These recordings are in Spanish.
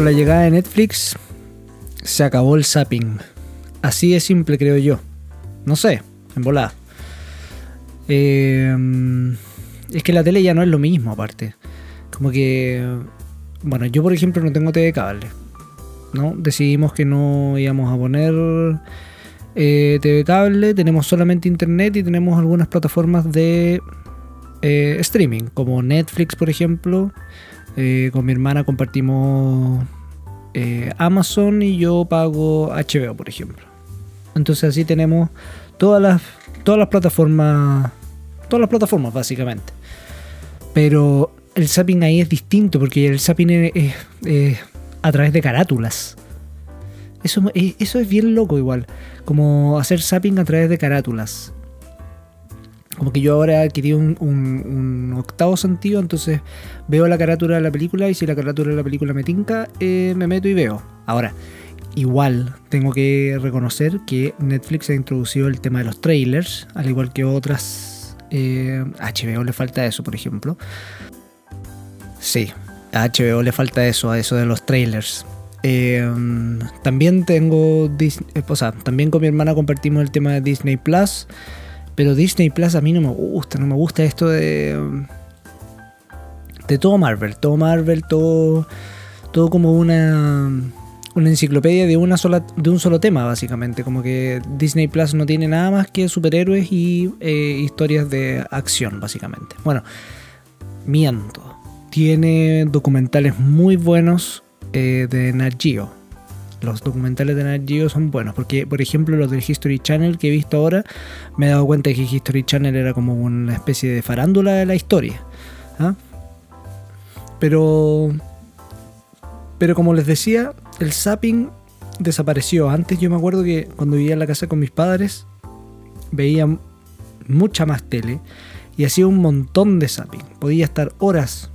Con la llegada de Netflix se acabó el zapping. Así de simple, creo yo. No sé, en volada. Eh, es que la tele ya no es lo mismo, aparte. Como que. Bueno, yo por ejemplo no tengo TV cable. ¿No? Decidimos que no íbamos a poner eh, TV cable. Tenemos solamente internet y tenemos algunas plataformas de eh, streaming, como Netflix, por ejemplo. Eh, con mi hermana compartimos eh, Amazon y yo pago HBO, por ejemplo. Entonces así tenemos todas las, todas las plataformas, todas las plataformas básicamente. Pero el zapping ahí es distinto porque el zapping es, a través de carátulas. Eso, eso es bien loco igual, como hacer zapping a través de carátulas como que yo ahora he adquirido un, octavo sentido, entonces veo la carátula de la película y si la carátula de la película me tinca, eh, me meto y veo. Ahora, igual tengo que reconocer que Netflix ha introducido el tema de los trailers, al igual que otras... Eh, HBO le falta eso, por ejemplo. Sí, a HBO le falta eso, a eso de los trailers. Eh, también tengo Disney, o sea, también con mi hermana compartimos el tema de Disney Plus. Pero Disney Plus a mí no me gusta, no me gusta esto de. de todo Marvel. Todo Marvel, todo. todo como una. una enciclopedia de una sola. de un solo tema, básicamente. Como que Disney Plus no tiene nada más que superhéroes y eh, historias de acción, básicamente. Bueno, miento. Tiene documentales muy buenos eh, de Nat los documentales de Nat Geo son buenos, porque por ejemplo los del History Channel que he visto ahora, me he dado cuenta que History Channel era como una especie de farándula de la historia. ¿ah? Pero, pero como les decía, el zapping desapareció. Antes yo me acuerdo que cuando vivía en la casa con mis padres, veía mucha más tele y hacía un montón de zapping. Podía estar horas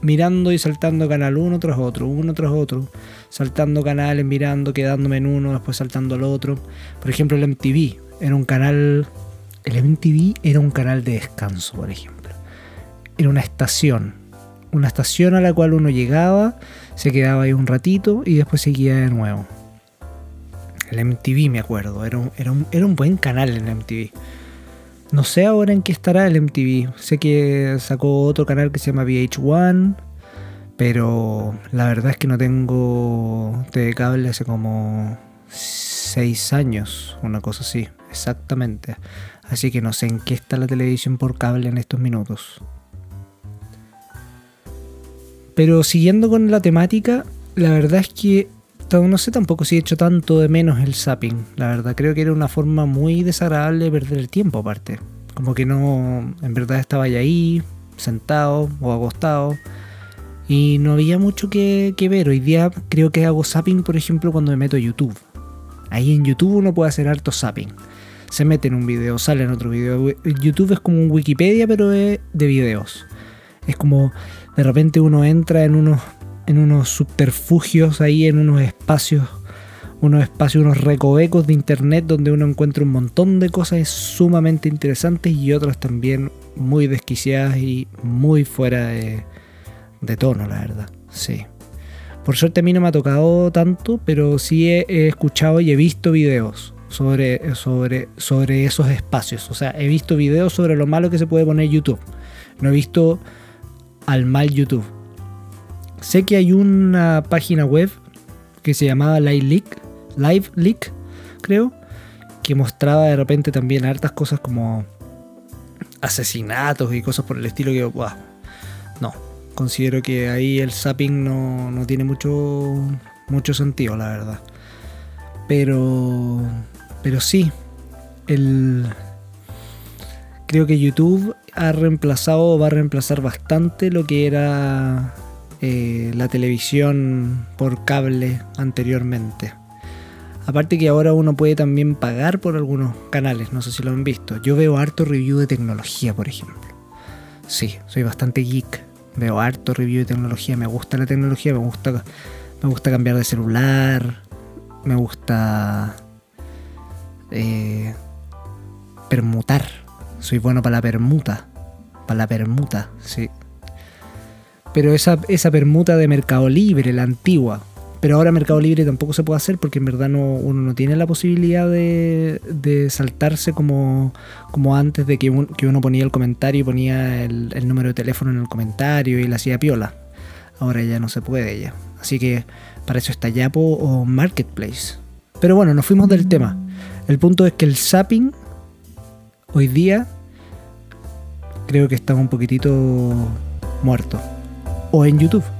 mirando y saltando canal uno tras otro, uno tras otro, saltando canales, mirando, quedándome en uno, después saltando al otro. Por ejemplo, el MTV era un canal. El MTV era un canal de descanso, por ejemplo. Era una estación. Una estación a la cual uno llegaba, se quedaba ahí un ratito y después seguía de nuevo. El MTV, me acuerdo, era un, era un, buen canal el MTV. No sé ahora en qué estará el MTV. Sé que sacó otro canal que se llama VH1. Pero la verdad es que no tengo TV cable hace como 6 años, una cosa así, exactamente. Así que no sé en qué está la televisión por cable en estos minutos. Pero siguiendo con la temática, la verdad es que no sé tampoco si he hecho tanto de menos el zapping. La verdad, creo que era una forma muy desagradable de perder el tiempo, aparte. Como que no, en verdad estaba ahí, sentado o acostado. Y no había mucho que, ver. Hoy día creo que hago zapping, por ejemplo, cuando me meto a YouTube. Ahí en YouTube uno puede hacer harto zapping. Se mete en un video, sale en otro video. YouTube es como un Wikipedia, pero de, de videos. Es como de repente uno entra en unos en unos subterfugios ahí, en unos espacios, unos espacios, unos recovecos de internet donde uno encuentra un montón de cosas sumamente interesantes y otras también muy desquiciadas y muy fuera de, tono, la verdad. Sí. Por suerte a mí no me ha tocado tanto, pero sí he, he escuchado y he visto videos sobre, sobre, sobre esos espacios. O sea, he visto videos sobre lo malo que se puede poner YouTube. No he visto al mal YouTube. Sé que hay una página web que se llamaba Live Leak, Live Leak, creo, que mostraba de repente también hartas cosas como asesinatos y cosas por el estilo que, no, considero que ahí el zapping no, no tiene mucho, mucho sentido, la verdad. Pero, pero sí, el, creo que YouTube ha reemplazado o va a reemplazar bastante lo que era eh, la televisión por cable anteriormente. Aparte que ahora uno puede también pagar por algunos canales, no sé si lo han visto. Yo veo harto review de tecnología, por ejemplo. Sí, soy bastante geek. Veo harto review de tecnología, me gusta la tecnología, me gusta, me gusta cambiar de celular, me gusta eh, permutar. Soy bueno para la permuta. Para la permuta, sí. Pero esa, esa permuta de Mercado Libre, la antigua, pero ahora Mercado Libre tampoco se puede hacer porque en verdad no, uno no tiene la posibilidad de, de saltarse como, como antes de que, que, uno ponía el comentario y ponía el, el, número de teléfono en el comentario y la hacía piola. Ahora ya no se puede ya. Así que para eso está Yapo o Marketplace. Pero bueno, nos fuimos del tema. El punto es que el zapping hoy día creo que está un poquitito muerto. O en YouTube.